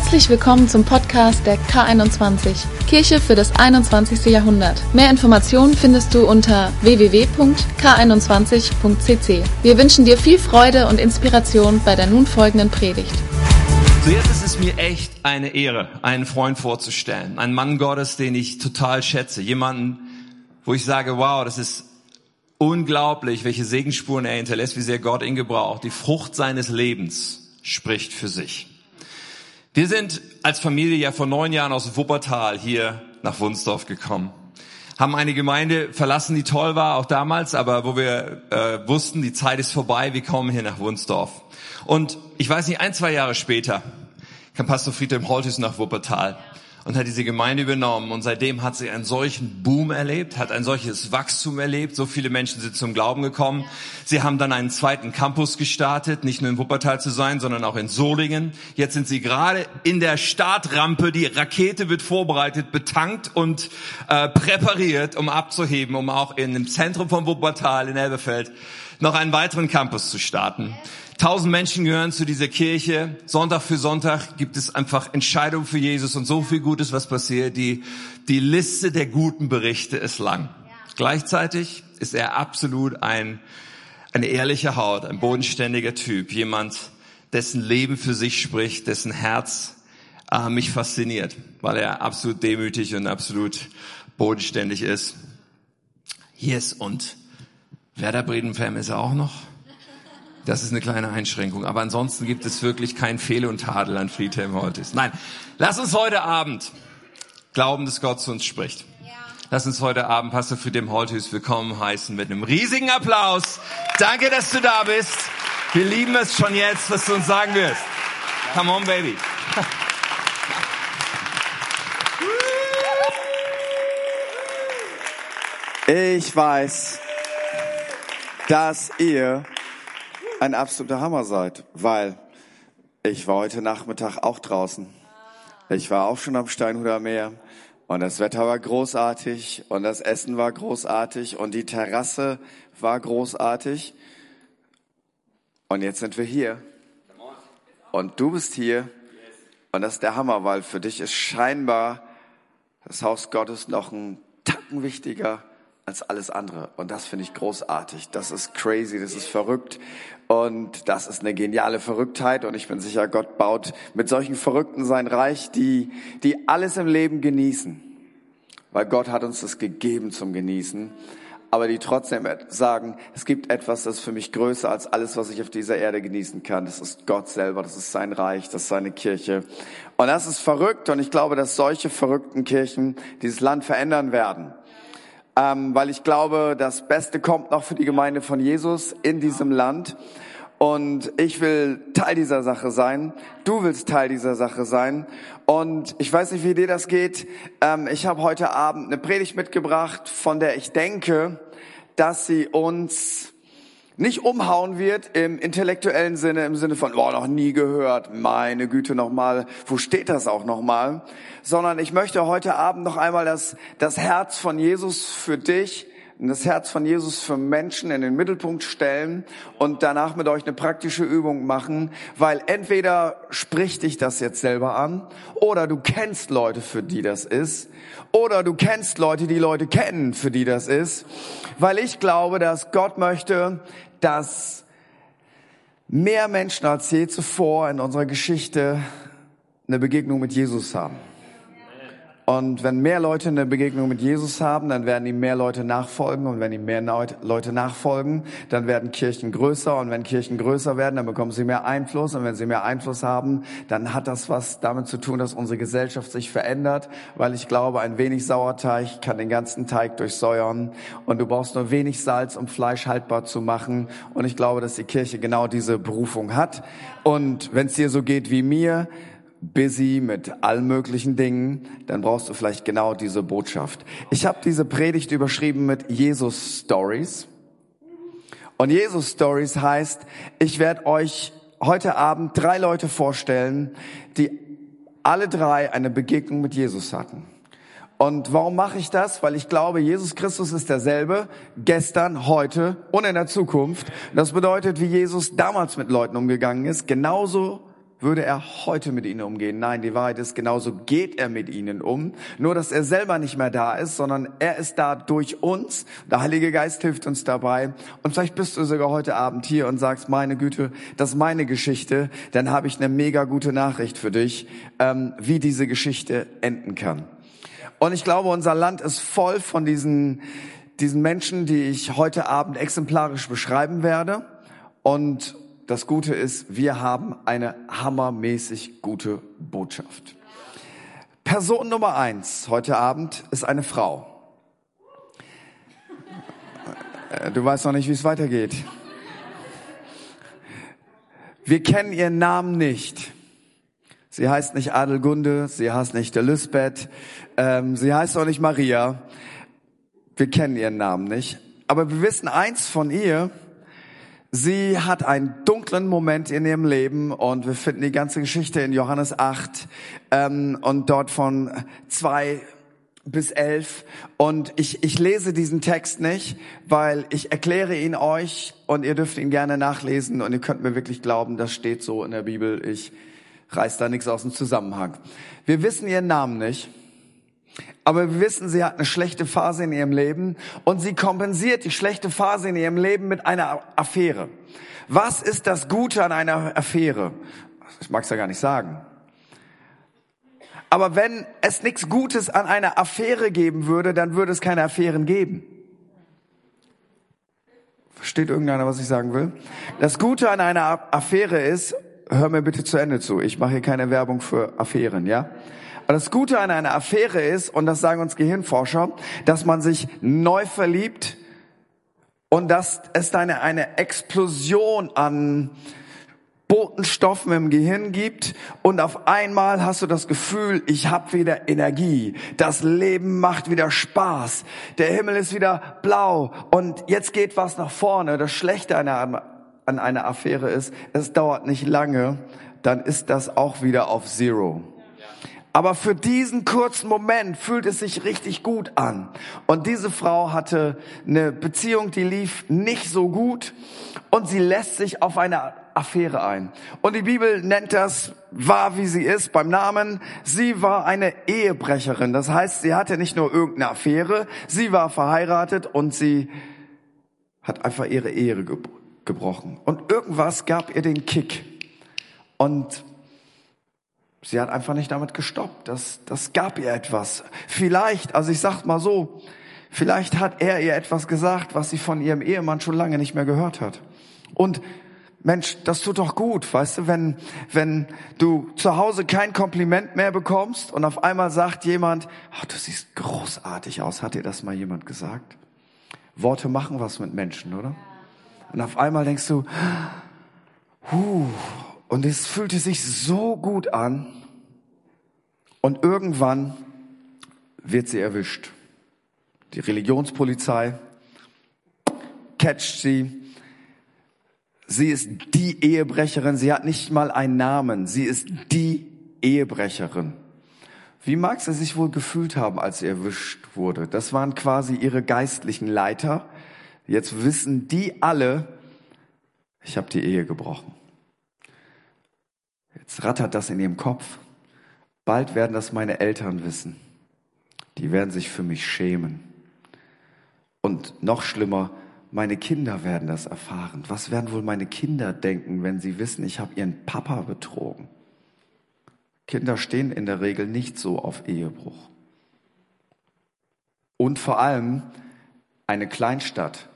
Herzlich willkommen zum Podcast der K21, Kirche für das 21. Jahrhundert. Mehr Informationen findest du unter www.k21.cc. Wir wünschen dir viel Freude und Inspiration bei der nun folgenden Predigt. Jetzt ist es mir echt eine Ehre, einen Freund vorzustellen. Einen Mann Gottes, den ich total schätze. Jemanden, wo ich sage, wow, das ist unglaublich, welche Segensspuren er hinterlässt, wie sehr Gott ihn gebraucht. Die Frucht seines Lebens spricht für sich. Wir sind als Familie ja vor neun Jahren aus Wuppertal hier nach Wunsdorf gekommen. Haben eine Gemeinde verlassen, die toll war, auch damals, aber wo wir äh, wussten, die Zeit ist vorbei, wir kommen hier nach Wunsdorf. Und ich weiß nicht, ein, zwei Jahre später kam Pastor Friedhelm Holtis nach Wuppertal und hat diese Gemeinde übernommen. Und seitdem hat sie einen solchen Boom erlebt, hat ein solches Wachstum erlebt. So viele Menschen sind zum Glauben gekommen. Sie haben dann einen zweiten Campus gestartet, nicht nur in Wuppertal zu sein, sondern auch in Solingen. Jetzt sind sie gerade in der Startrampe. Die Rakete wird vorbereitet, betankt und äh, präpariert, um abzuheben, um auch in dem Zentrum von Wuppertal in Elberfeld noch einen weiteren Campus zu starten. Tausend Menschen gehören zu dieser Kirche. Sonntag für Sonntag gibt es einfach Entscheidungen für Jesus und so viel Gutes, was passiert. Die, die Liste der guten Berichte ist lang. Gleichzeitig ist er absolut ein, eine ehrliche Haut, ein bodenständiger Typ. Jemand, dessen Leben für sich spricht, dessen Herz äh, mich fasziniert, weil er absolut demütig und absolut bodenständig ist. Yes, und Werder Bredenfam ist er auch noch. Das ist eine kleine Einschränkung. Aber ansonsten gibt es wirklich kein Fehl und Tadel an Friedhelm Holtis. Nein, lass uns heute Abend glauben, dass Gott zu uns spricht. Ja. Lass uns heute Abend Pastor Friedhelm Holtis willkommen heißen mit einem riesigen Applaus. Danke, dass du da bist. Wir lieben es schon jetzt, was du uns sagen wirst. Come on, baby. Ich weiß, dass ihr ein absoluter Hammer seid, weil ich war heute Nachmittag auch draußen. Ich war auch schon am Steinhuder Meer und das Wetter war großartig und das Essen war großartig und die Terrasse war großartig. Und jetzt sind wir hier. Und du bist hier. Und das ist der Hammer, weil für dich ist scheinbar das Haus Gottes noch ein Tacken wichtiger als alles andere. Und das finde ich großartig. Das ist crazy, das ist verrückt. Und das ist eine geniale Verrücktheit. Und ich bin sicher, Gott baut mit solchen Verrückten sein Reich, die, die alles im Leben genießen. Weil Gott hat uns das gegeben zum Genießen. Aber die trotzdem sagen, es gibt etwas, das ist für mich größer als alles, was ich auf dieser Erde genießen kann. Das ist Gott selber, das ist sein Reich, das ist seine Kirche. Und das ist verrückt. Und ich glaube, dass solche verrückten Kirchen dieses Land verändern werden ähm, weil ich glaube, das Beste kommt noch für die Gemeinde von Jesus in diesem Land. Und ich will Teil dieser Sache sein. Du willst Teil dieser Sache sein. Und ich weiß nicht, wie dir das geht. Ähm, ich habe heute Abend eine Predigt mitgebracht, von der ich denke, dass sie uns nicht umhauen wird im intellektuellen Sinne, im Sinne von, boah, noch nie gehört, meine Güte nochmal, wo steht das auch nochmal, sondern ich möchte heute Abend noch einmal das, das Herz von Jesus für dich das Herz von Jesus für Menschen in den Mittelpunkt stellen und danach mit euch eine praktische Übung machen, weil entweder spricht dich das jetzt selber an oder du kennst Leute, für die das ist oder du kennst Leute, die Leute kennen, für die das ist, weil ich glaube, dass Gott möchte, dass mehr Menschen als je zuvor in unserer Geschichte eine Begegnung mit Jesus haben. Und wenn mehr Leute eine Begegnung mit Jesus haben, dann werden ihm mehr Leute nachfolgen. Und wenn ihm mehr Leute nachfolgen, dann werden Kirchen größer. Und wenn Kirchen größer werden, dann bekommen sie mehr Einfluss. Und wenn sie mehr Einfluss haben, dann hat das was damit zu tun, dass unsere Gesellschaft sich verändert. Weil ich glaube, ein wenig Sauerteig kann den ganzen Teig durchsäuern. Und du brauchst nur wenig Salz, um Fleisch haltbar zu machen. Und ich glaube, dass die Kirche genau diese Berufung hat. Und wenn es dir so geht wie mir, busy mit allen möglichen Dingen, dann brauchst du vielleicht genau diese Botschaft. Ich habe diese Predigt überschrieben mit Jesus Stories. Und Jesus Stories heißt, ich werde euch heute Abend drei Leute vorstellen, die alle drei eine Begegnung mit Jesus hatten. Und warum mache ich das? Weil ich glaube, Jesus Christus ist derselbe, gestern, heute und in der Zukunft. Das bedeutet, wie Jesus damals mit Leuten umgegangen ist, genauso würde er heute mit ihnen umgehen. Nein, die Wahrheit ist, genauso geht er mit ihnen um. Nur, dass er selber nicht mehr da ist, sondern er ist da durch uns. Der Heilige Geist hilft uns dabei. Und vielleicht bist du sogar heute Abend hier und sagst, meine Güte, das ist meine Geschichte. Dann habe ich eine mega gute Nachricht für dich, ähm, wie diese Geschichte enden kann. Und ich glaube, unser Land ist voll von diesen, diesen Menschen, die ich heute Abend exemplarisch beschreiben werde. Und das Gute ist, wir haben eine hammermäßig gute Botschaft. Person Nummer eins heute Abend ist eine Frau. Äh, du weißt noch nicht, wie es weitergeht. Wir kennen ihren Namen nicht. Sie heißt nicht Adelgunde, sie heißt nicht Elisabeth, ähm, sie heißt auch nicht Maria. Wir kennen ihren Namen nicht. Aber wir wissen eins von ihr, Sie hat einen dunklen Moment in ihrem Leben und wir finden die ganze Geschichte in Johannes 8 ähm, und dort von zwei bis elf. Und ich, ich lese diesen Text nicht, weil ich erkläre ihn euch und ihr dürft ihn gerne nachlesen und ihr könnt mir wirklich glauben, das steht so in der Bibel. Ich reiß da nichts aus dem Zusammenhang. Wir wissen ihren Namen nicht. Aber wir wissen, sie hat eine schlechte Phase in ihrem Leben und sie kompensiert die schlechte Phase in ihrem Leben mit einer Affäre. Was ist das Gute an einer Affäre? Ich mag es ja gar nicht sagen. Aber wenn es nichts Gutes an einer Affäre geben würde, dann würde es keine Affären geben. Versteht irgendeiner, was ich sagen will? Das Gute an einer Affäre ist, hör mir bitte zu Ende zu, ich mache hier keine Werbung für Affären, ja? Das Gute an einer Affäre ist, und das sagen uns Gehirnforscher, dass man sich neu verliebt und dass es eine, eine Explosion an Botenstoffen im Gehirn gibt und auf einmal hast du das Gefühl, ich habe wieder Energie, das Leben macht wieder Spaß, der Himmel ist wieder blau und jetzt geht was nach vorne. Das Schlechte an einer, an einer Affäre ist, es dauert nicht lange, dann ist das auch wieder auf Zero. Aber für diesen kurzen Moment fühlt es sich richtig gut an. Und diese Frau hatte eine Beziehung, die lief nicht so gut und sie lässt sich auf eine Affäre ein. Und die Bibel nennt das war wie sie ist beim Namen. Sie war eine Ehebrecherin. Das heißt, sie hatte nicht nur irgendeine Affäre, sie war verheiratet und sie hat einfach ihre Ehre gebrochen. Und irgendwas gab ihr den Kick. Und Sie hat einfach nicht damit gestoppt. Das, das gab ihr etwas. Vielleicht, also ich sag mal so, vielleicht hat er ihr etwas gesagt, was sie von ihrem Ehemann schon lange nicht mehr gehört hat. Und Mensch, das tut doch gut, weißt du, wenn, wenn du zu Hause kein Kompliment mehr bekommst und auf einmal sagt jemand, ach, du siehst großartig aus, hat dir das mal jemand gesagt? Worte machen was mit Menschen, oder? Und auf einmal denkst du, huh, und es fühlte sich so gut an. Und irgendwann wird sie erwischt. Die Religionspolizei catcht sie. Sie ist die Ehebrecherin. Sie hat nicht mal einen Namen. Sie ist die Ehebrecherin. Wie mag sie sich wohl gefühlt haben, als sie erwischt wurde? Das waren quasi ihre geistlichen Leiter. Jetzt wissen die alle, ich habe die Ehe gebrochen. Jetzt rattert das in ihrem Kopf. Bald werden das meine Eltern wissen. Die werden sich für mich schämen. Und noch schlimmer, meine Kinder werden das erfahren. Was werden wohl meine Kinder denken, wenn sie wissen, ich habe ihren Papa betrogen? Kinder stehen in der Regel nicht so auf Ehebruch. Und vor allem eine Kleinstadt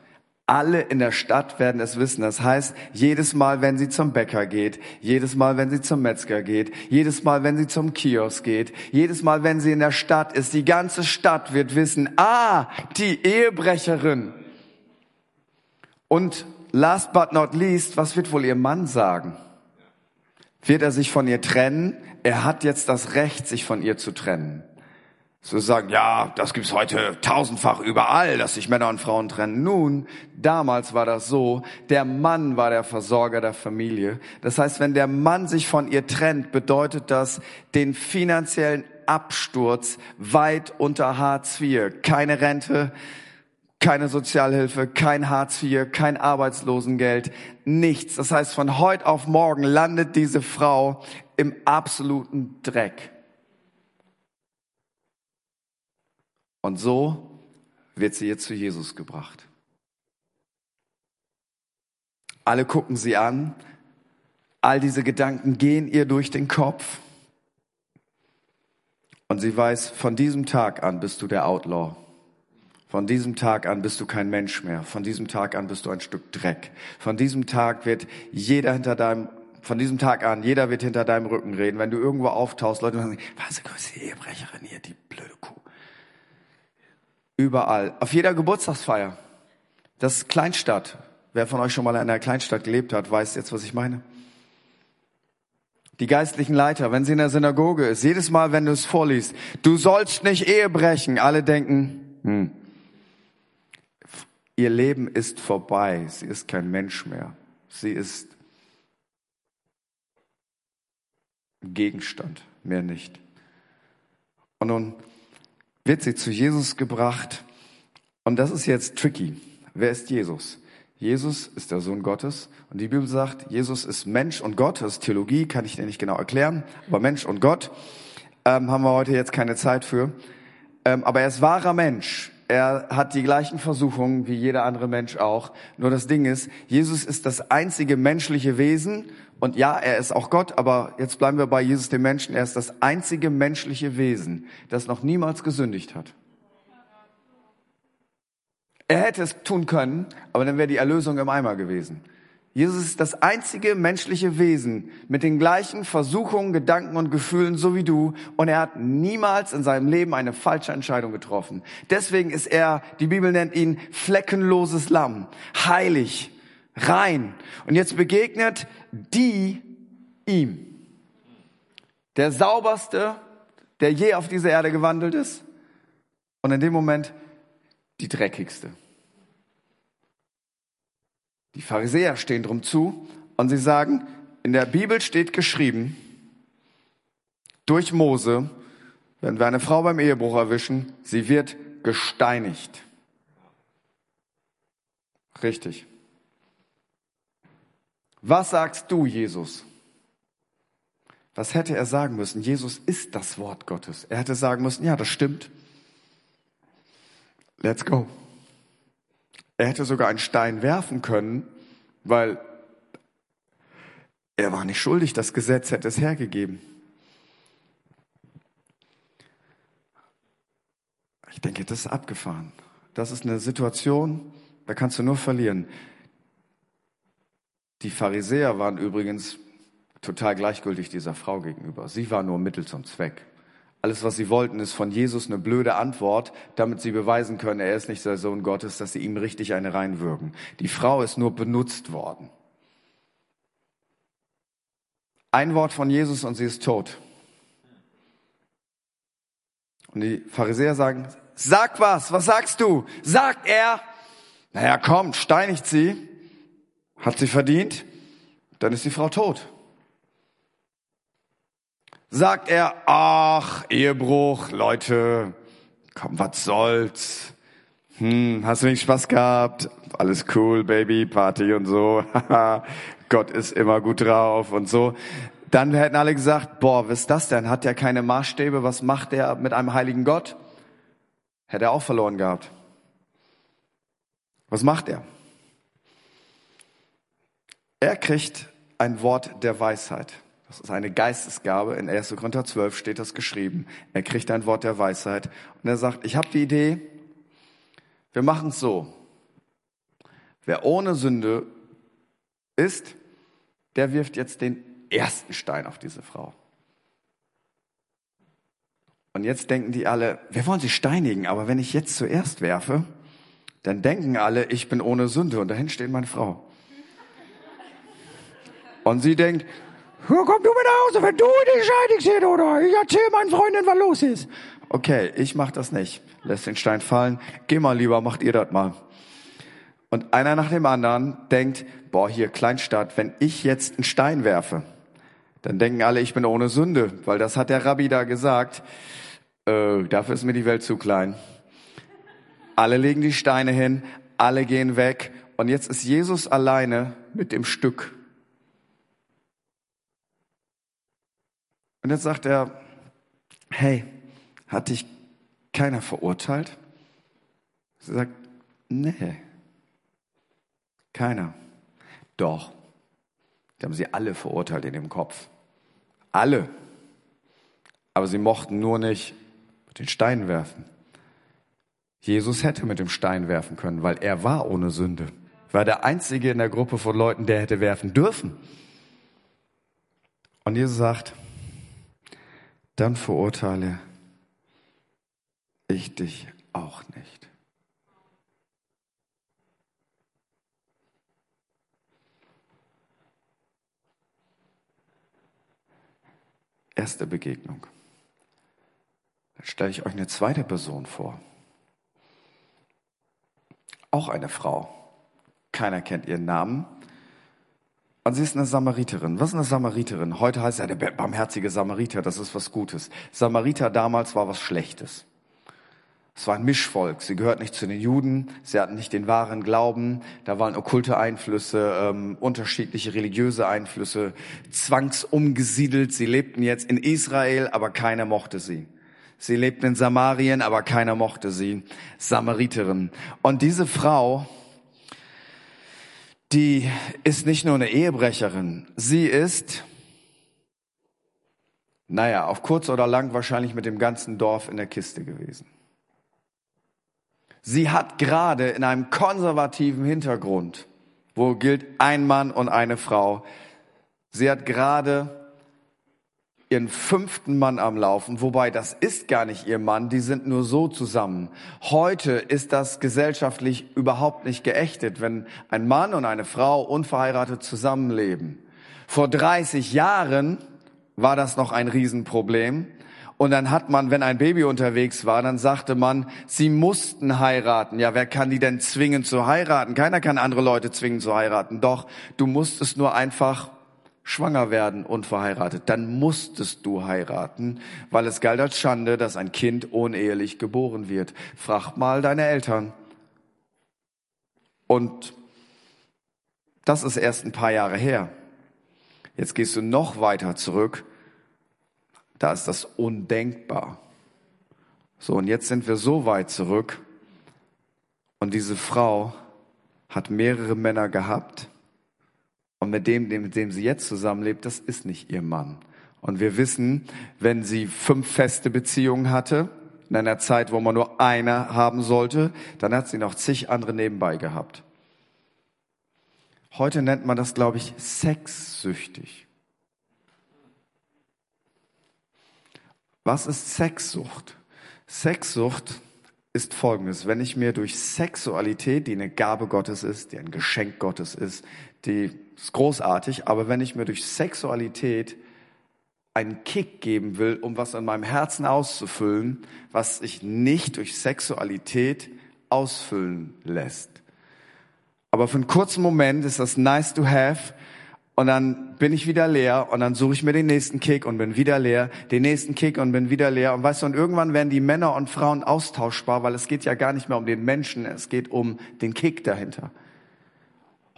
alle in der Stadt werden es wissen. Das heißt, jedes Mal, wenn sie zum Bäcker geht, jedes Mal, wenn sie zum Metzger geht, jedes Mal, wenn sie zum Kiosk geht, jedes Mal, wenn sie in der Stadt ist, die ganze Stadt wird wissen, ah, die Ehebrecherin. Und last but not least, was wird wohl ihr Mann sagen? Wird er sich von ihr trennen? Er hat jetzt das Recht, sich von ihr zu trennen so sagen, ja, das gibt's heute tausendfach überall, dass sich Männer und Frauen trennen. Nun, damals war das so, der Mann war der Versorger der Familie. Das heißt, wenn der Mann sich von ihr trennt, bedeutet das den finanziellen Absturz weit unter Hartz IV. Keine Rente, keine Sozialhilfe, kein Hartz IV, kein Arbeitslosengeld, nichts. Das heißt, von heute auf morgen landet diese Frau im absoluten Dreck. Und so wird sie jetzt zu Jesus gebracht. Alle gucken sie an, all diese Gedanken gehen ihr durch den Kopf. Und sie weiß, von diesem Tag an bist du der Outlaw. Von diesem Tag an bist du kein Mensch mehr. Von diesem Tag an bist du ein Stück Dreck. Von diesem Tag wird jeder hinter deinem, von diesem Tag an, jeder wird hinter deinem Rücken reden. Wenn du irgendwo auftauchst, Leute sagen, was ist die Ehebrecherin hier, die blöde Kuh. Überall. Auf jeder Geburtstagsfeier. Das ist Kleinstadt. Wer von euch schon mal in einer Kleinstadt gelebt hat, weiß jetzt, was ich meine. Die geistlichen Leiter, wenn sie in der Synagoge ist, jedes Mal, wenn du es vorliest, du sollst nicht Ehe brechen, alle denken, hm, ihr Leben ist vorbei, sie ist kein Mensch mehr, sie ist Gegenstand, mehr nicht. Und nun wird sie zu Jesus gebracht und das ist jetzt tricky. Wer ist Jesus? Jesus ist der Sohn Gottes und die Bibel sagt, Jesus ist Mensch und Gott. Das ist Theologie, kann ich dir nicht genau erklären, aber Mensch und Gott ähm, haben wir heute jetzt keine Zeit für. Ähm, aber er ist wahrer Mensch. Er hat die gleichen Versuchungen wie jeder andere Mensch auch. Nur das Ding ist, Jesus ist das einzige menschliche Wesen und ja, er ist auch Gott, aber jetzt bleiben wir bei Jesus dem Menschen. Er ist das einzige menschliche Wesen, das noch niemals gesündigt hat. Er hätte es tun können, aber dann wäre die Erlösung im Eimer gewesen. Jesus ist das einzige menschliche Wesen mit den gleichen Versuchungen, Gedanken und Gefühlen so wie du und er hat niemals in seinem Leben eine falsche Entscheidung getroffen. Deswegen ist er, die Bibel nennt ihn fleckenloses Lamm, heilig, rein. Und jetzt begegnet die ihm. Der sauberste, der je auf dieser Erde gewandelt ist und in dem Moment die dreckigste. Die Pharisäer stehen drum zu und sie sagen, in der Bibel steht geschrieben, durch Mose, wenn wir eine Frau beim Ehebruch erwischen, sie wird gesteinigt. Richtig. Was sagst du, Jesus? Was hätte er sagen müssen? Jesus ist das Wort Gottes. Er hätte sagen müssen, ja, das stimmt. Let's go. Er hätte sogar einen Stein werfen können, weil er war nicht schuldig, das Gesetz hätte es hergegeben. Ich denke, das ist abgefahren. Das ist eine Situation, da kannst du nur verlieren. Die Pharisäer waren übrigens total gleichgültig dieser Frau gegenüber. Sie war nur Mittel zum Zweck. Alles, was sie wollten, ist von Jesus eine blöde Antwort, damit sie beweisen können, er ist nicht der Sohn Gottes, dass sie ihm richtig eine reinwürgen. Die Frau ist nur benutzt worden. Ein Wort von Jesus und sie ist tot. Und die Pharisäer sagen, sag was, was sagst du? Sagt er, naja, kommt, steinigt sie, hat sie verdient, dann ist die Frau tot sagt er, ach, Ehebruch, Leute, komm, was soll's? Hm, hast du nicht Spaß gehabt? Alles cool, Baby, Party und so. Gott ist immer gut drauf und so. Dann hätten alle gesagt, boah, was ist das denn? Hat der keine Maßstäbe? Was macht der mit einem heiligen Gott? Hätte er auch verloren gehabt. Was macht er? Er kriegt ein Wort der Weisheit. Das ist eine Geistesgabe. In 1. Korinther 12 steht das geschrieben. Er kriegt ein Wort der Weisheit und er sagt, ich habe die Idee, wir machen es so. Wer ohne Sünde ist, der wirft jetzt den ersten Stein auf diese Frau. Und jetzt denken die alle, wir wollen sie steinigen, aber wenn ich jetzt zuerst werfe, dann denken alle, ich bin ohne Sünde und dahin steht meine Frau. Und sie denkt, komm du mit nach Hause, wenn du dich scheidigst oder? Ich erzähl meinen Freunden, was los ist. Okay, ich mach das nicht. Lässt den Stein fallen. Geh mal lieber, macht ihr das mal. Und einer nach dem anderen denkt, boah, hier Kleinstadt, wenn ich jetzt einen Stein werfe, dann denken alle, ich bin ohne Sünde, weil das hat der Rabbi da gesagt. Äh, dafür ist mir die Welt zu klein. Alle legen die Steine hin, alle gehen weg und jetzt ist Jesus alleine mit dem Stück. Und jetzt sagt er, hey, hat dich keiner verurteilt? Sie sagt, nee, keiner. Doch, die haben sie alle verurteilt in dem Kopf. Alle. Aber sie mochten nur nicht mit den Steinen werfen. Jesus hätte mit dem Stein werfen können, weil er war ohne Sünde. War der einzige in der Gruppe von Leuten, der hätte werfen dürfen. Und Jesus sagt, dann verurteile ich dich auch nicht. Erste Begegnung. Dann stelle ich euch eine zweite Person vor. Auch eine Frau. Keiner kennt ihren Namen. Und sie ist eine Samariterin. Was ist eine Samariterin? Heute heißt er der barmherzige Samariter. Das ist was Gutes. Samariter damals war was Schlechtes. Es war ein Mischvolk. Sie gehört nicht zu den Juden. Sie hatten nicht den wahren Glauben. Da waren okkulte Einflüsse, ähm, unterschiedliche religiöse Einflüsse, zwangsumgesiedelt. Sie lebten jetzt in Israel, aber keiner mochte sie. Sie lebten in Samarien, aber keiner mochte sie. Samariterin. Und diese Frau, die ist nicht nur eine Ehebrecherin. Sie ist, naja, auf kurz oder lang wahrscheinlich mit dem ganzen Dorf in der Kiste gewesen. Sie hat gerade in einem konservativen Hintergrund, wo gilt ein Mann und eine Frau, sie hat gerade ihren fünften Mann am Laufen, wobei das ist gar nicht ihr Mann, die sind nur so zusammen. Heute ist das gesellschaftlich überhaupt nicht geächtet, wenn ein Mann und eine Frau unverheiratet zusammenleben. Vor 30 Jahren war das noch ein Riesenproblem. Und dann hat man, wenn ein Baby unterwegs war, dann sagte man, sie mussten heiraten. Ja, wer kann die denn zwingen zu heiraten? Keiner kann andere Leute zwingen zu heiraten. Doch, du musstest nur einfach schwanger werden unverheiratet. Dann musstest du heiraten, weil es galt als Schande, dass ein Kind unehelich geboren wird. Frag mal deine Eltern. Und das ist erst ein paar Jahre her. Jetzt gehst du noch weiter zurück da ist das undenkbar. So, und jetzt sind wir so weit zurück und diese Frau hat mehrere Männer gehabt und mit dem, mit dem sie jetzt zusammenlebt, das ist nicht ihr Mann. Und wir wissen, wenn sie fünf feste Beziehungen hatte, in einer Zeit, wo man nur eine haben sollte, dann hat sie noch zig andere nebenbei gehabt. Heute nennt man das, glaube ich, sexsüchtig. Was ist Sexsucht? Sexsucht ist folgendes. Wenn ich mir durch Sexualität, die eine Gabe Gottes ist, die ein Geschenk Gottes ist, die ist großartig, aber wenn ich mir durch Sexualität einen Kick geben will, um was in meinem Herzen auszufüllen, was sich nicht durch Sexualität ausfüllen lässt. Aber für einen kurzen Moment ist das nice to have, und dann bin ich wieder leer und dann suche ich mir den nächsten Kick und bin wieder leer, den nächsten Kick und bin wieder leer. Und weißt du, und irgendwann werden die Männer und Frauen austauschbar, weil es geht ja gar nicht mehr um den Menschen, es geht um den Kick dahinter.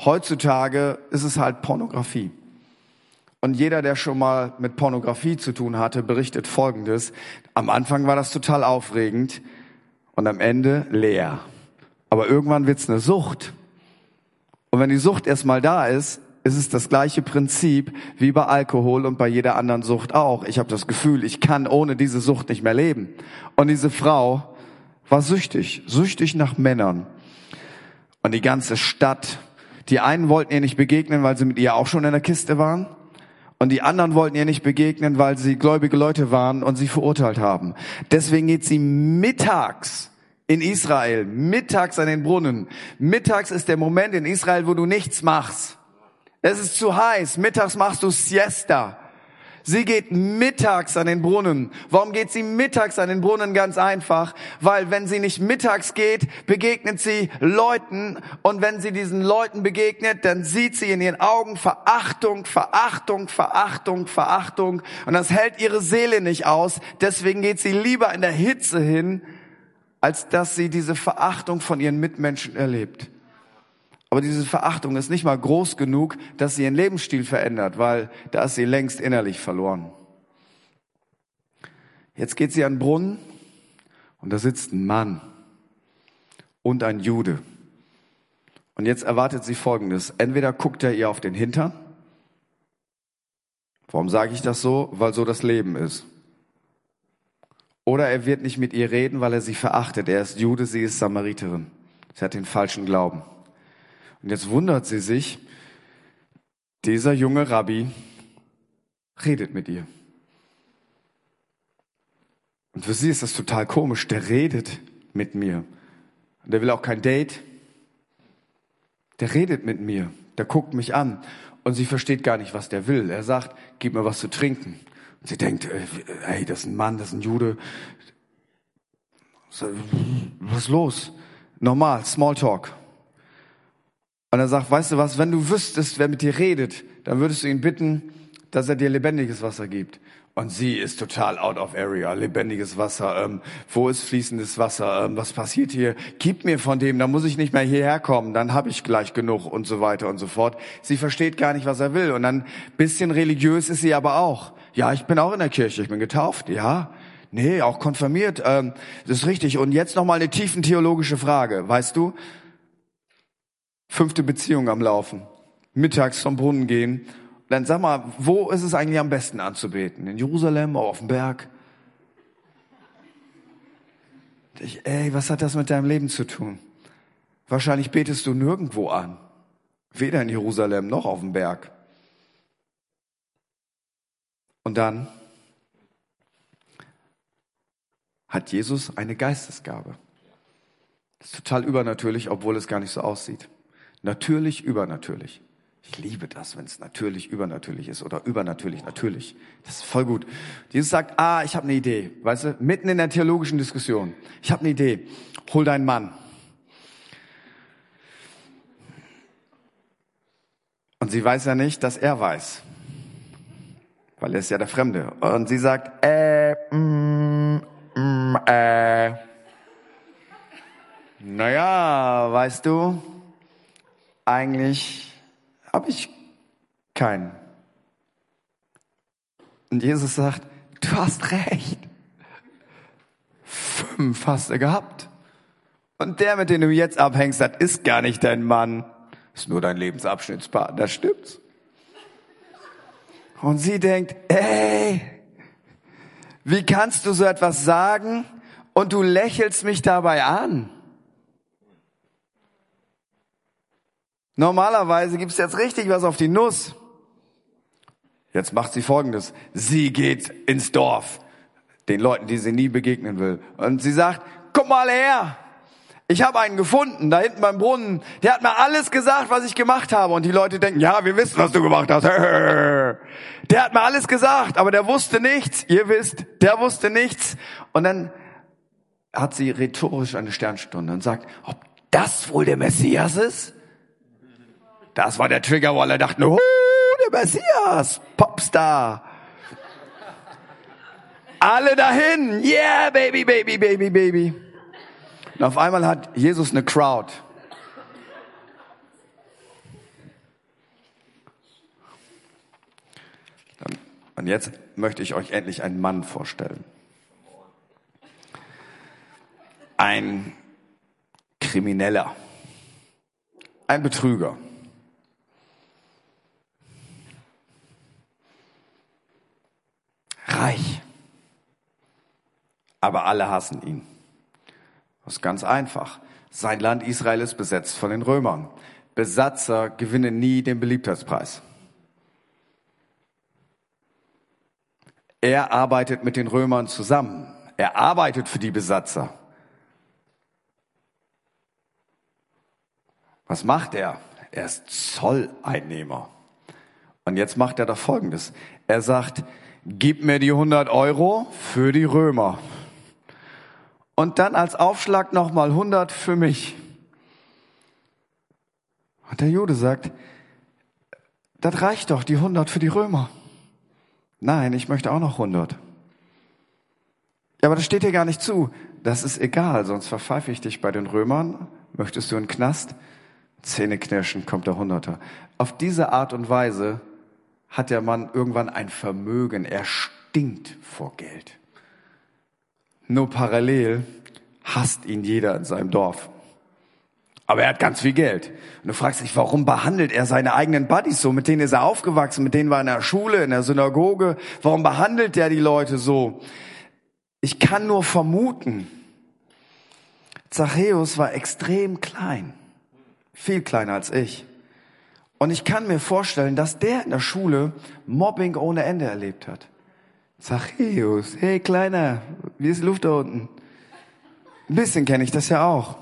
Heutzutage ist es halt Pornografie. Und jeder, der schon mal mit Pornografie zu tun hatte, berichtet Folgendes. Am Anfang war das total aufregend und am Ende leer. Aber irgendwann wird's eine Sucht. Und wenn die Sucht erstmal da ist, ist es das gleiche Prinzip wie bei Alkohol und bei jeder anderen Sucht auch. Ich habe das Gefühl, ich kann ohne diese Sucht nicht mehr leben. Und diese Frau war süchtig, süchtig nach Männern. Und die ganze Stadt, die einen wollten ihr nicht begegnen, weil sie mit ihr auch schon in der Kiste waren. Und die anderen wollten ihr nicht begegnen, weil sie gläubige Leute waren und sie verurteilt haben. Deswegen geht sie mittags in Israel, mittags an den Brunnen. Mittags ist der Moment in Israel, wo du nichts machst. Es ist zu heiß. Mittags machst du Siesta. Sie geht mittags an den Brunnen. Warum geht sie mittags an den Brunnen? Ganz einfach, weil wenn sie nicht mittags geht, begegnet sie Leuten und wenn sie diesen Leuten begegnet, dann sieht sie in ihren Augen Verachtung, Verachtung, Verachtung, Verachtung und das hält ihre Seele nicht aus. Deswegen geht sie lieber in der Hitze hin, als dass sie diese Verachtung von ihren Mitmenschen erlebt. Aber diese Verachtung ist nicht mal groß genug, dass sie ihren Lebensstil verändert, weil da ist sie längst innerlich verloren. Jetzt geht sie an den Brunnen und da sitzt ein Mann und ein Jude. Und jetzt erwartet sie Folgendes. Entweder guckt er ihr auf den Hintern. Warum sage ich das so? Weil so das Leben ist. Oder er wird nicht mit ihr reden, weil er sie verachtet. Er ist Jude, sie ist Samariterin. Sie hat den falschen Glauben. Und jetzt wundert sie sich, dieser junge Rabbi redet mit ihr. Und für sie ist das total komisch. Der redet mit mir. Der will auch kein Date. Der redet mit mir. Der guckt mich an. Und sie versteht gar nicht, was der will. Er sagt, gib mir was zu trinken. Und sie denkt, äh, ey, das ist ein Mann, das ist ein Jude. Was ist los? Normal, Smalltalk. Und er sagt, weißt du was, wenn du wüsstest, wer mit dir redet, dann würdest du ihn bitten, dass er dir lebendiges Wasser gibt. Und sie ist total out of area, lebendiges Wasser. Ähm, wo ist fließendes Wasser? Ähm, was passiert hier? Gib mir von dem, dann muss ich nicht mehr hierher kommen, dann habe ich gleich genug und so weiter und so fort. Sie versteht gar nicht, was er will. Und dann bisschen religiös ist sie aber auch. Ja, ich bin auch in der Kirche, ich bin getauft, ja. Nee, auch konfirmiert, ähm, das ist richtig. Und jetzt noch mal eine tiefen theologische Frage. Weißt du, fünfte Beziehung am Laufen, mittags vom Brunnen gehen. Dann sag mal, wo ist es eigentlich am besten anzubeten? In Jerusalem, auf dem Berg? Ich, ey, was hat das mit deinem Leben zu tun? Wahrscheinlich betest du nirgendwo an. Weder in Jerusalem noch auf dem Berg. Und dann hat Jesus eine Geistesgabe. Das ist total übernatürlich, obwohl es gar nicht so aussieht. Natürlich, übernatürlich. Ich liebe das, wenn es natürlich, übernatürlich ist oder übernatürlich, natürlich. Das ist voll gut. Jesus sagt, ah, ich habe eine Idee. Weißt du, mitten in der theologischen Diskussion. Ich habe eine Idee. Hol deinen Mann. Und sie weiß ja nicht, dass er weiß. Weil er ist ja der Fremde. Und sie sagt, äh, mm, mm, äh. Naja, weißt du, eigentlich habe ich keinen. Und Jesus sagt, du hast recht. Fünf hast du gehabt. Und der, mit dem du jetzt abhängst, das ist gar nicht dein Mann. Ist nur dein Lebensabschnittspartner, stimmt's? Und sie denkt, ey, wie kannst du so etwas sagen und du lächelst mich dabei an? Normalerweise gibt's jetzt richtig was auf die Nuss. Jetzt macht sie Folgendes. Sie geht ins Dorf, den Leuten, die sie nie begegnen will. Und sie sagt, guck mal her, ich habe einen gefunden, da hinten beim Brunnen. Der hat mir alles gesagt, was ich gemacht habe. Und die Leute denken, ja, wir wissen, was du gemacht hast. Der hat mir alles gesagt, aber der wusste nichts. Ihr wisst, der wusste nichts. Und dann hat sie rhetorisch eine Sternstunde und sagt, ob das wohl der Messias ist? Das war der Trigger, weil er dachte, oh, der Messias, Popstar. Alle dahin, yeah, baby, baby, baby, baby. Und auf einmal hat Jesus eine Crowd. Und jetzt möchte ich euch endlich einen Mann vorstellen. Ein Krimineller. Ein Betrüger. reich. Aber alle hassen ihn. Das ist ganz einfach. Sein Land Israel ist besetzt von den Römern. Besatzer gewinnen nie den Beliebtheitspreis. Er arbeitet mit den Römern zusammen. Er arbeitet für die Besatzer. Was macht er? Er ist Zolleinnehmer. Und jetzt macht er da Folgendes. Er sagt, gib mir die 100 Euro für die Römer. Und dann als Aufschlag nochmal 100 für mich. Und der Jude sagt, das reicht doch, die 100 für die Römer. Nein, ich möchte auch noch 100. Ja, aber das steht dir gar nicht zu. das ist egal, sonst verpfeife ich dich bei den Römern. Möchtest du einen Knast? Zähne knirschen, kommt der Hunderter. Auf diese Art und Weise hat der Mann irgendwann ein Vermögen. Er stinkt vor Geld. Nur parallel hasst ihn jeder in seinem Dorf. Aber er hat ganz viel Geld. Und du fragst dich, warum behandelt er seine eigenen Buddies so? Mit denen ist er aufgewachsen, mit denen war er in der Schule, in der Synagoge. Warum behandelt er die Leute so? Ich kann nur vermuten, Zachäus war extrem klein. Viel kleiner als ich. Und ich kann mir vorstellen, dass der in der Schule Mobbing ohne Ende erlebt hat. Zachäus, hey Kleiner, wie ist Luft da unten? Ein bisschen kenne ich das ja auch.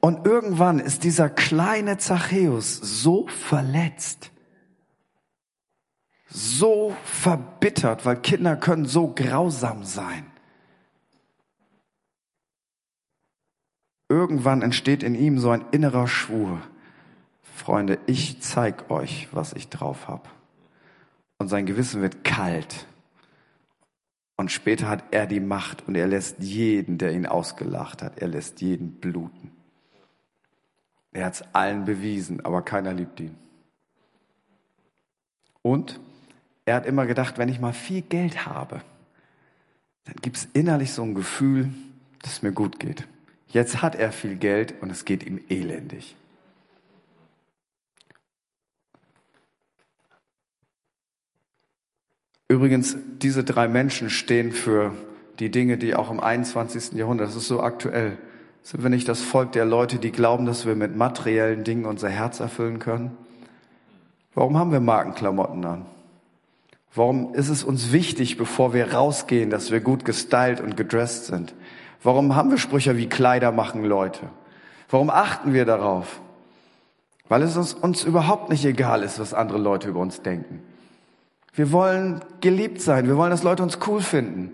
Und irgendwann ist dieser kleine Zachäus so verletzt, so verbittert, weil Kinder können so grausam sein. Irgendwann entsteht in ihm so ein innerer Schwur. Freunde, ich zeig euch, was ich drauf hab. Und sein Gewissen wird kalt. Und später hat er die Macht und er lässt jeden, der ihn ausgelacht hat, er lässt jeden bluten. Er hat es allen bewiesen, aber keiner liebt ihn. Und er hat immer gedacht, wenn ich mal viel Geld habe, dann gibt es innerlich so ein Gefühl, dass es mir gut geht. Jetzt hat er viel Geld und es geht ihm elendig. Übrigens, diese drei Menschen stehen für die Dinge, die auch im 21. Jahrhundert, das ist so aktuell, sind wir nicht das Volk der Leute, die glauben, dass wir mit materiellen Dingen unser Herz erfüllen können? Warum haben wir Markenklamotten an? Warum ist es uns wichtig, bevor wir rausgehen, dass wir gut gestylt und gedressed sind? Warum haben wir Sprüche wie Kleider machen Leute? Warum achten wir darauf? Weil es uns, uns überhaupt nicht egal ist, was andere Leute über uns denken. Wir wollen geliebt sein. Wir wollen, dass Leute uns cool finden.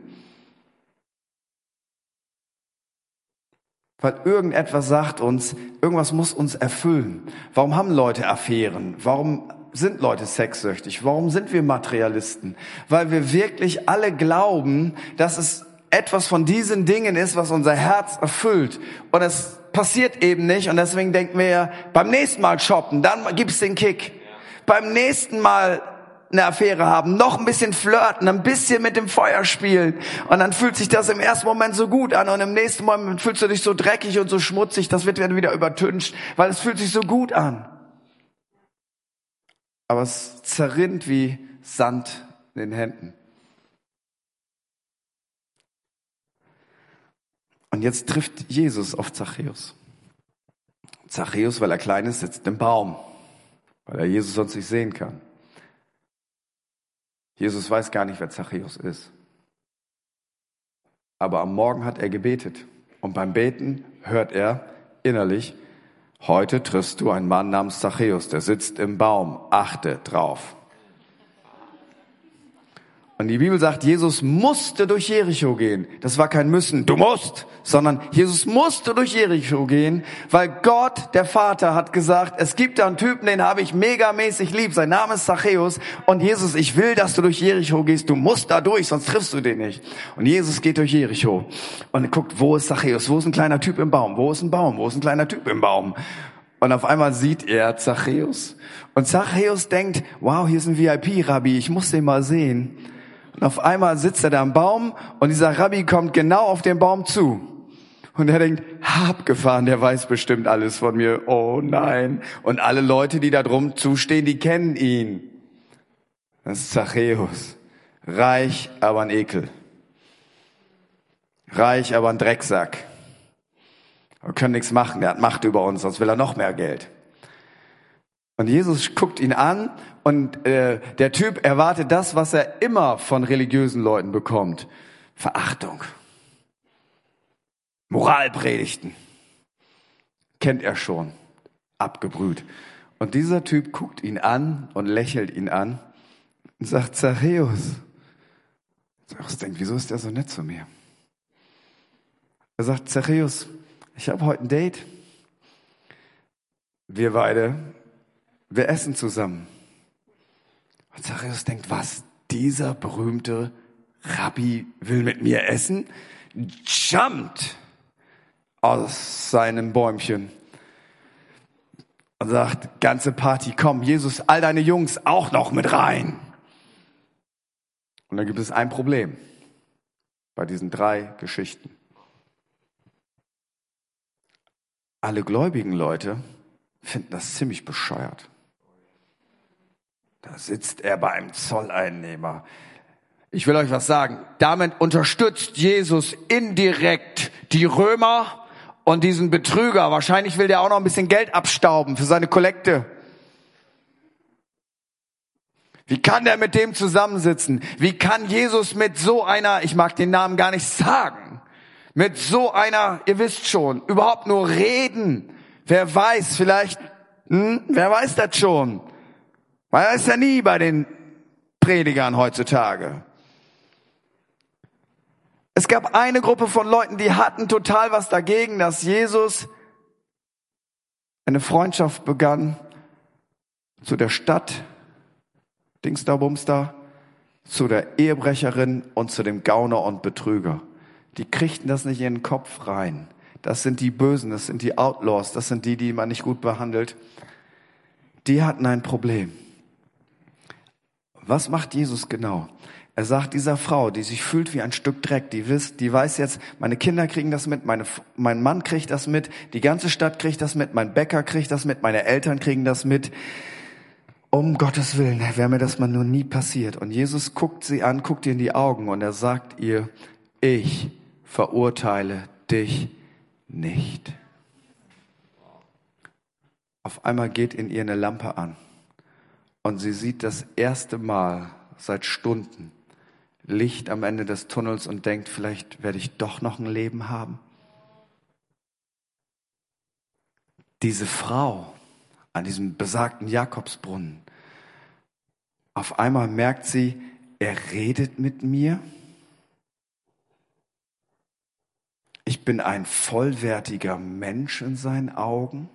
Weil irgendetwas sagt uns, irgendwas muss uns erfüllen. Warum haben Leute Affären? Warum sind Leute sexsüchtig? Warum sind wir Materialisten? Weil wir wirklich alle glauben, dass es etwas von diesen Dingen ist, was unser Herz erfüllt. Und es passiert eben nicht. Und deswegen denken wir beim nächsten Mal shoppen, dann gibt's den Kick. Beim nächsten Mal eine Affäre haben, noch ein bisschen flirten, ein bisschen mit dem Feuer spielen. Und dann fühlt sich das im ersten Moment so gut an und im nächsten Moment fühlst du dich so dreckig und so schmutzig, das wird dann wieder übertüncht, weil es fühlt sich so gut an. Aber es zerrinnt wie Sand in den Händen. Und jetzt trifft Jesus auf Zachäus. Zachäus, weil er klein ist, sitzt im Baum, weil er Jesus sonst nicht sehen kann. Jesus weiß gar nicht, wer Zachäus ist. Aber am Morgen hat er gebetet. Und beim Beten hört er innerlich, heute triffst du einen Mann namens Zachäus, der sitzt im Baum, achte drauf. Und die Bibel sagt, Jesus musste durch Jericho gehen. Das war kein Müssen, du musst, sondern Jesus musste durch Jericho gehen, weil Gott, der Vater, hat gesagt, es gibt da einen Typen, den habe ich megamäßig lieb. Sein Name ist Zachäus. Und Jesus, ich will, dass du durch Jericho gehst. Du musst da durch, sonst triffst du den nicht. Und Jesus geht durch Jericho und guckt, wo ist Zachäus? Wo ist ein kleiner Typ im Baum? Wo ist ein Baum? Wo ist ein kleiner Typ im Baum? Und auf einmal sieht er Zachäus. Und Zachäus denkt, wow, hier ist ein VIP-Rabbi, ich muss den mal sehen. Und auf einmal sitzt er da am Baum und dieser Rabbi kommt genau auf den Baum zu. Und er denkt, hab gefahren, der weiß bestimmt alles von mir. Oh nein. Und alle Leute, die da drum zustehen, die kennen ihn. Das ist Zachäus. Reich, aber ein Ekel. Reich, aber ein Drecksack. Wir können nichts machen, er hat Macht über uns, sonst will er noch mehr Geld. Und Jesus guckt ihn an und äh, der Typ erwartet das, was er immer von religiösen Leuten bekommt. Verachtung. Moralpredigten. Kennt er schon. Abgebrüht. Und dieser Typ guckt ihn an und lächelt ihn an und sagt, Zachäus. Zachäus denkt, wieso ist der so nett zu mir? Er sagt, Zachäus, ich habe heute ein Date. Wir beide wir essen zusammen. Und Zachäus denkt, was? Dieser berühmte Rabbi will mit mir essen, jumpt aus seinem Bäumchen und sagt, ganze Party, komm, Jesus, all deine Jungs auch noch mit rein. Und dann gibt es ein Problem bei diesen drei Geschichten. Alle gläubigen Leute finden das ziemlich bescheuert. Da sitzt er bei einem Zolleinnehmer. Ich will euch was sagen. Damit unterstützt Jesus indirekt die Römer und diesen Betrüger. Wahrscheinlich will der auch noch ein bisschen Geld abstauben für seine Kollekte. Wie kann der mit dem zusammensitzen? Wie kann Jesus mit so einer, ich mag den Namen gar nicht sagen, mit so einer, ihr wisst schon, überhaupt nur reden? Wer weiß, vielleicht, hm, wer weiß das schon? Man weiß ja nie bei den Predigern heutzutage. Es gab eine Gruppe von Leuten, die hatten total was dagegen, dass Jesus eine Freundschaft begann zu der Stadt, Dingster Bumster, zu der Ehebrecherin und zu dem Gauner und Betrüger. Die kriegten das nicht in den Kopf rein. Das sind die Bösen, das sind die Outlaws, das sind die, die man nicht gut behandelt. Die hatten ein Problem. Was macht Jesus genau? Er sagt dieser Frau, die sich fühlt wie ein Stück Dreck, die wisst, die weiß jetzt, meine Kinder kriegen das mit, meine, mein Mann kriegt das mit, die ganze Stadt kriegt das mit, mein Bäcker kriegt das mit, meine Eltern kriegen das mit. Um Gottes Willen, wäre mir das mal nur nie passiert. Und Jesus guckt sie an, guckt ihr in die Augen und er sagt ihr, ich verurteile dich nicht. Auf einmal geht in ihr eine Lampe an und sie sieht das erste Mal seit Stunden Licht am Ende des Tunnels und denkt, vielleicht werde ich doch noch ein Leben haben. Diese Frau an diesem besagten Jakobsbrunnen, auf einmal merkt sie, er redet mit mir. Ich bin ein vollwertiger Mensch in seinen Augen.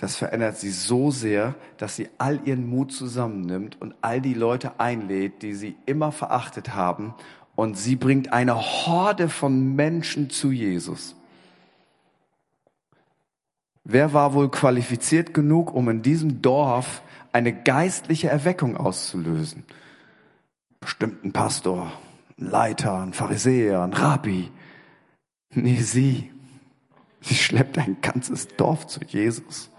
Das verändert sie so sehr, dass sie all ihren Mut zusammennimmt und all die Leute einlädt, die sie immer verachtet haben. Und sie bringt eine Horde von Menschen zu Jesus. Wer war wohl qualifiziert genug, um in diesem Dorf eine geistliche Erweckung auszulösen? Bestimmt ein Pastor, ein Leiter, ein Pharisäer, ein Rabbi. Nee, sie. Sie schleppt ein ganzes Dorf zu Jesus.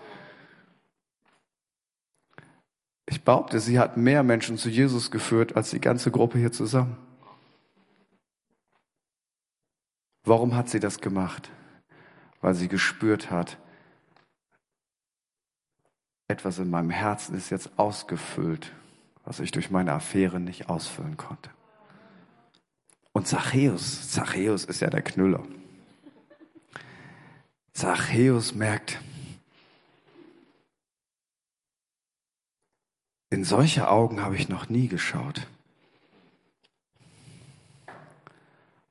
Ich behaupte, sie hat mehr Menschen zu Jesus geführt als die ganze Gruppe hier zusammen. Warum hat sie das gemacht? Weil sie gespürt hat, etwas in meinem Herzen ist jetzt ausgefüllt, was ich durch meine Affäre nicht ausfüllen konnte. Und Zachäus, Zachäus ist ja der Knüller. Zachäus merkt, In solche Augen habe ich noch nie geschaut.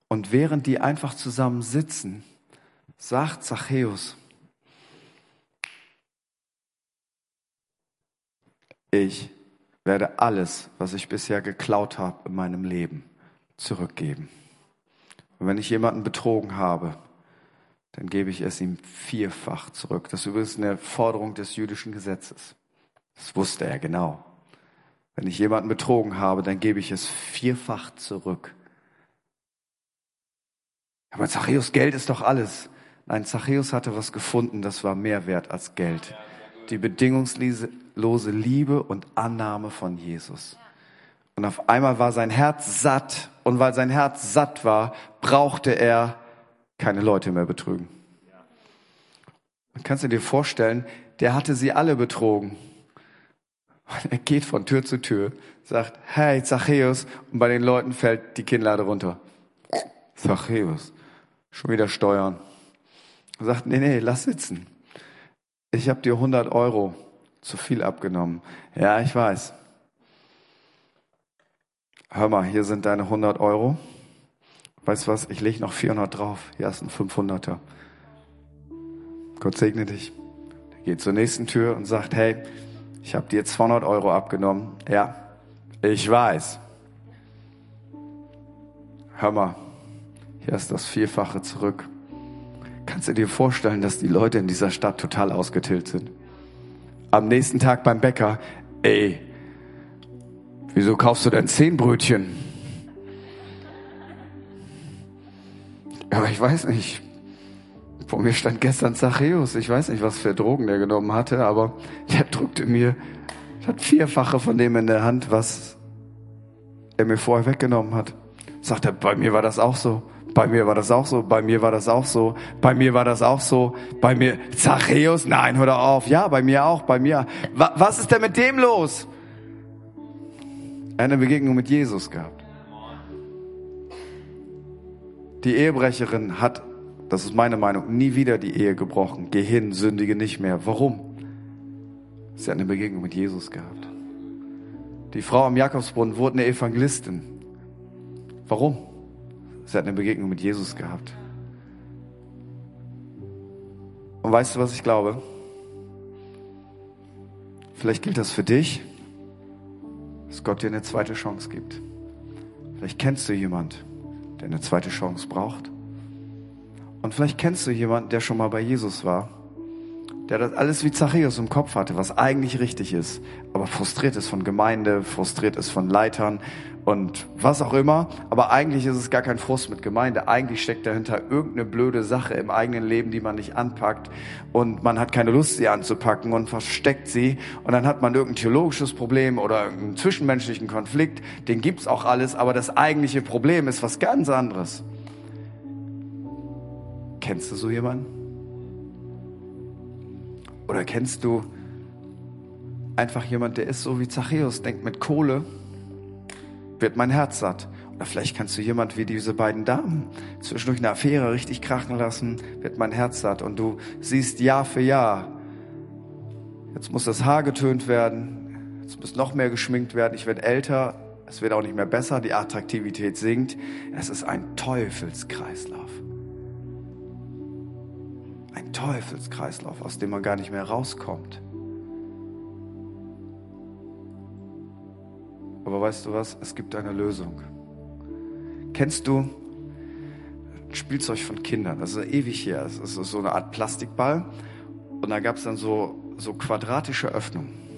Und während die einfach zusammen sitzen, sagt Zachäus, ich werde alles, was ich bisher geklaut habe in meinem Leben, zurückgeben. Und wenn ich jemanden betrogen habe, dann gebe ich es ihm vierfach zurück. Das ist übrigens eine Forderung des jüdischen Gesetzes. Das wusste er genau. Wenn ich jemanden betrogen habe, dann gebe ich es vierfach zurück. Aber Zachäus, Geld ist doch alles. Nein, Zachäus hatte was gefunden, das war mehr wert als Geld. Die bedingungslose Liebe und Annahme von Jesus. Und auf einmal war sein Herz satt. Und weil sein Herz satt war, brauchte er keine Leute mehr betrügen. Dann kannst du dir vorstellen, der hatte sie alle betrogen. Und er geht von Tür zu Tür, sagt, hey, Zachäus, und bei den Leuten fällt die Kinnlade runter. Zachäus, schon wieder Steuern. Er sagt, nee, nee, lass sitzen. Ich habe dir 100 Euro zu viel abgenommen. Ja, ich weiß. Hör mal, hier sind deine 100 Euro. Weißt was, ich leg noch 400 drauf. Hier hast du einen 500er. Gott segne dich. Er geht zur nächsten Tür und sagt, hey, ich habe dir 200 Euro abgenommen. Ja, ich weiß. hör mal, hier ist das Vierfache zurück. Kannst du dir vorstellen, dass die Leute in dieser Stadt total ausgetillt sind? Am nächsten Tag beim Bäcker, ey, wieso kaufst du denn zehn Brötchen? Aber ich weiß nicht. Vor mir stand gestern Zachäus. Ich weiß nicht, was für Drogen der genommen hatte, aber der drückte mir, hat vierfache von dem in der Hand, was er mir vorher weggenommen hat. Sagt er, bei mir war das auch so. Bei mir war das auch so, bei mir war das auch so, bei mir war das auch so, bei mir, Zachäus, nein, hör doch auf. Ja, bei mir auch, bei mir. Was ist denn mit dem los? Eine Begegnung mit Jesus gehabt. Die Ehebrecherin hat, das ist meine Meinung, nie wieder die Ehe gebrochen. Geh hin, sündige nicht mehr. Warum? Sie hat eine Begegnung mit Jesus gehabt. Die Frau am Jakobsbrunnen wurde eine Evangelistin. Warum? Sie hat eine Begegnung mit Jesus gehabt. Und weißt du, was ich glaube? Vielleicht gilt das für dich, dass Gott dir eine zweite Chance gibt. Vielleicht kennst du jemand, der eine zweite Chance braucht. Und vielleicht kennst du jemanden, der schon mal bei Jesus war, der das alles wie Zachäus im Kopf hatte, was eigentlich richtig ist, aber frustriert ist von Gemeinde, frustriert ist von Leitern und was auch immer. Aber eigentlich ist es gar kein Frust mit Gemeinde. Eigentlich steckt dahinter irgendeine blöde Sache im eigenen Leben, die man nicht anpackt und man hat keine Lust, sie anzupacken und versteckt sie. Und dann hat man irgendein theologisches Problem oder einen zwischenmenschlichen Konflikt. Den gibt's auch alles, aber das eigentliche Problem ist was ganz anderes. Kennst du so jemanden? Oder kennst du einfach jemand, der ist so wie Zachäus, denkt mit Kohle, wird mein Herz satt. Oder vielleicht kannst du jemand wie diese beiden Damen zwischendurch eine Affäre richtig krachen lassen, wird mein Herz satt. Und du siehst Jahr für Jahr, jetzt muss das Haar getönt werden, jetzt muss noch mehr geschminkt werden, ich werde älter, es wird auch nicht mehr besser, die Attraktivität sinkt. Es ist ein Teufelskreislauf. Teufelskreislauf, aus dem man gar nicht mehr rauskommt. Aber weißt du was? Es gibt eine Lösung. Kennst du Spielzeug von Kindern? Das ist ewig her. Das ist so eine Art Plastikball. Und da gab es dann so, so quadratische Öffnungen.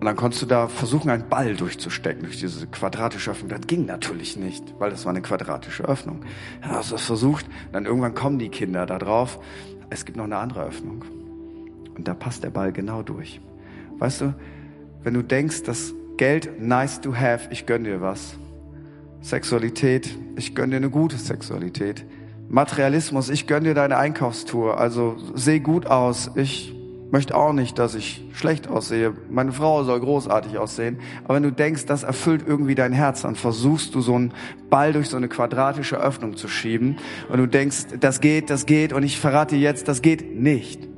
Und dann konntest du da versuchen, einen Ball durchzustecken durch diese quadratische Öffnung. Das ging natürlich nicht, weil das war eine quadratische Öffnung. Dann hast du das versucht. Dann irgendwann kommen die Kinder da drauf. Es gibt noch eine andere Öffnung. Und da passt der Ball genau durch. Weißt du, wenn du denkst, dass Geld, nice to have, ich gönn dir was. Sexualität, ich gönn dir eine gute Sexualität. Materialismus, ich gönn dir deine Einkaufstour. Also seh gut aus. Ich möchte auch nicht, dass ich schlecht aussehe. Meine Frau soll großartig aussehen. Aber wenn du denkst, das erfüllt irgendwie dein Herz, dann versuchst du so einen Ball durch so eine quadratische Öffnung zu schieben. Und du denkst, das geht, das geht. Und ich verrate dir jetzt, das geht nicht.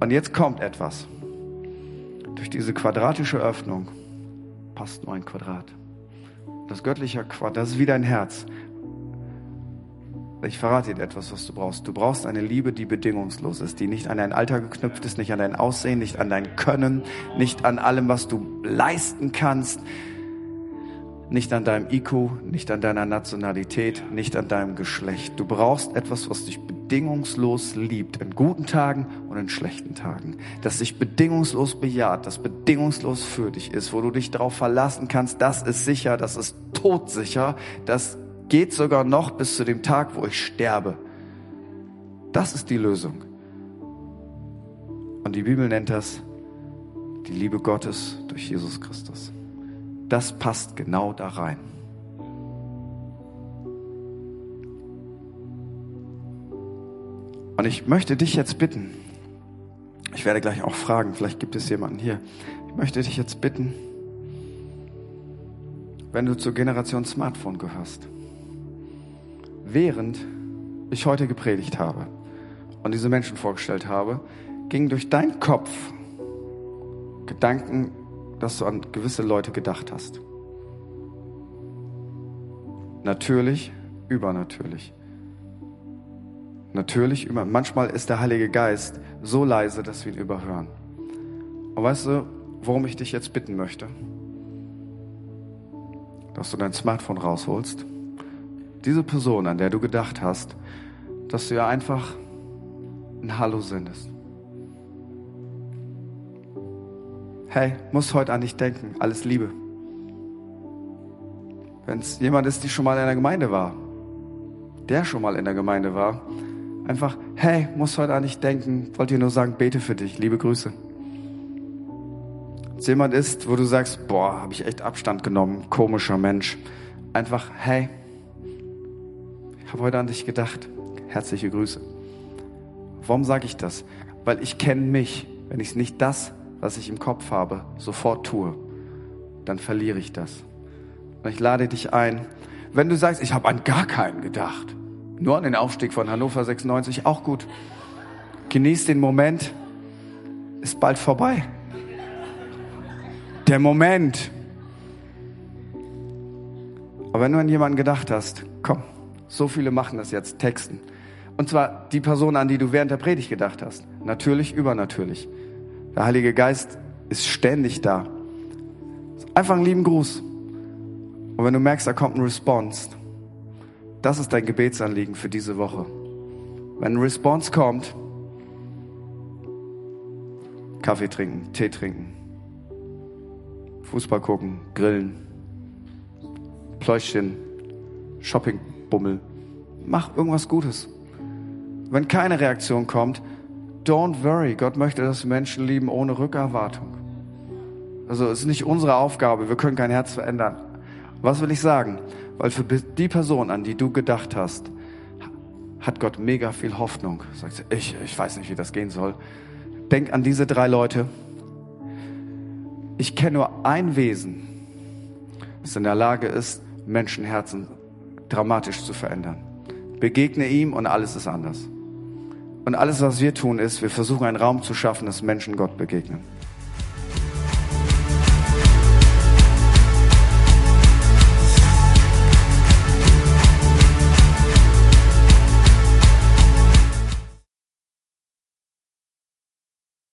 Und jetzt kommt etwas. Durch diese quadratische Öffnung passt nur ein Quadrat. Das göttliche Quadrat, das ist wie dein Herz. Ich verrate dir etwas, was du brauchst. Du brauchst eine Liebe, die bedingungslos ist, die nicht an dein Alter geknüpft ist, nicht an dein Aussehen, nicht an dein Können, nicht an allem, was du leisten kannst, nicht an deinem IQ, nicht an deiner Nationalität, nicht an deinem Geschlecht. Du brauchst etwas, was dich bedingungslos liebt, in guten Tagen und in schlechten Tagen. Das dich bedingungslos bejaht, das bedingungslos für dich ist, wo du dich darauf verlassen kannst, das ist sicher, das ist todsicher, das geht sogar noch bis zu dem Tag, wo ich sterbe. Das ist die Lösung. Und die Bibel nennt das die Liebe Gottes durch Jesus Christus. Das passt genau da rein. Und ich möchte dich jetzt bitten, ich werde gleich auch fragen, vielleicht gibt es jemanden hier, ich möchte dich jetzt bitten, wenn du zur Generation Smartphone gehörst, während ich heute gepredigt habe und diese Menschen vorgestellt habe, gingen durch deinen Kopf Gedanken, dass du an gewisse Leute gedacht hast. Natürlich, übernatürlich. Natürlich, über, manchmal ist der Heilige Geist so leise, dass wir ihn überhören. Und weißt du, worum ich dich jetzt bitten möchte? dass du dein Smartphone rausholst, diese Person, an der du gedacht hast, dass du ihr einfach ein Hallo sendest. Hey, muss heute an dich denken. Alles Liebe. Wenn es jemand ist, die schon mal in der Gemeinde war, der schon mal in der Gemeinde war, einfach, hey, muss heute an dich denken, wollte dir nur sagen, bete für dich, liebe Grüße. Wenn es jemand ist, wo du sagst, boah, habe ich echt Abstand genommen, komischer Mensch, einfach, hey, habe heute an dich gedacht, herzliche Grüße. Warum sage ich das? Weil ich kenne mich. Wenn ich nicht das, was ich im Kopf habe, sofort tue, dann verliere ich das. Und ich lade dich ein, wenn du sagst, ich habe an gar keinen gedacht, nur an den Aufstieg von Hannover 96, auch gut. Genieß den Moment, ist bald vorbei. Der Moment. Aber wenn du an jemanden gedacht hast, komm, so viele machen das jetzt, texten. Und zwar die Person, an die du während der Predigt gedacht hast. Natürlich, übernatürlich. Der Heilige Geist ist ständig da. Einfach einen lieben Gruß. Und wenn du merkst, da kommt ein Response, das ist dein Gebetsanliegen für diese Woche. Wenn ein Response kommt, Kaffee trinken, Tee trinken, Fußball gucken, grillen, Pläuschchen, Shoppingbummel, mach irgendwas Gutes. Wenn keine Reaktion kommt, don't worry, Gott möchte, dass Menschen lieben ohne Rückerwartung. Also es ist nicht unsere Aufgabe, wir können kein Herz verändern. Was will ich sagen? Weil für die Person, an die du gedacht hast, hat Gott mega viel Hoffnung. Sagst du, ich, ich weiß nicht, wie das gehen soll. Denk an diese drei Leute. Ich kenne nur ein Wesen, das in der Lage ist, Menschenherzen dramatisch zu verändern. Begegne ihm und alles ist anders. Und alles, was wir tun, ist, wir versuchen einen Raum zu schaffen, dass Menschen Gott begegnen.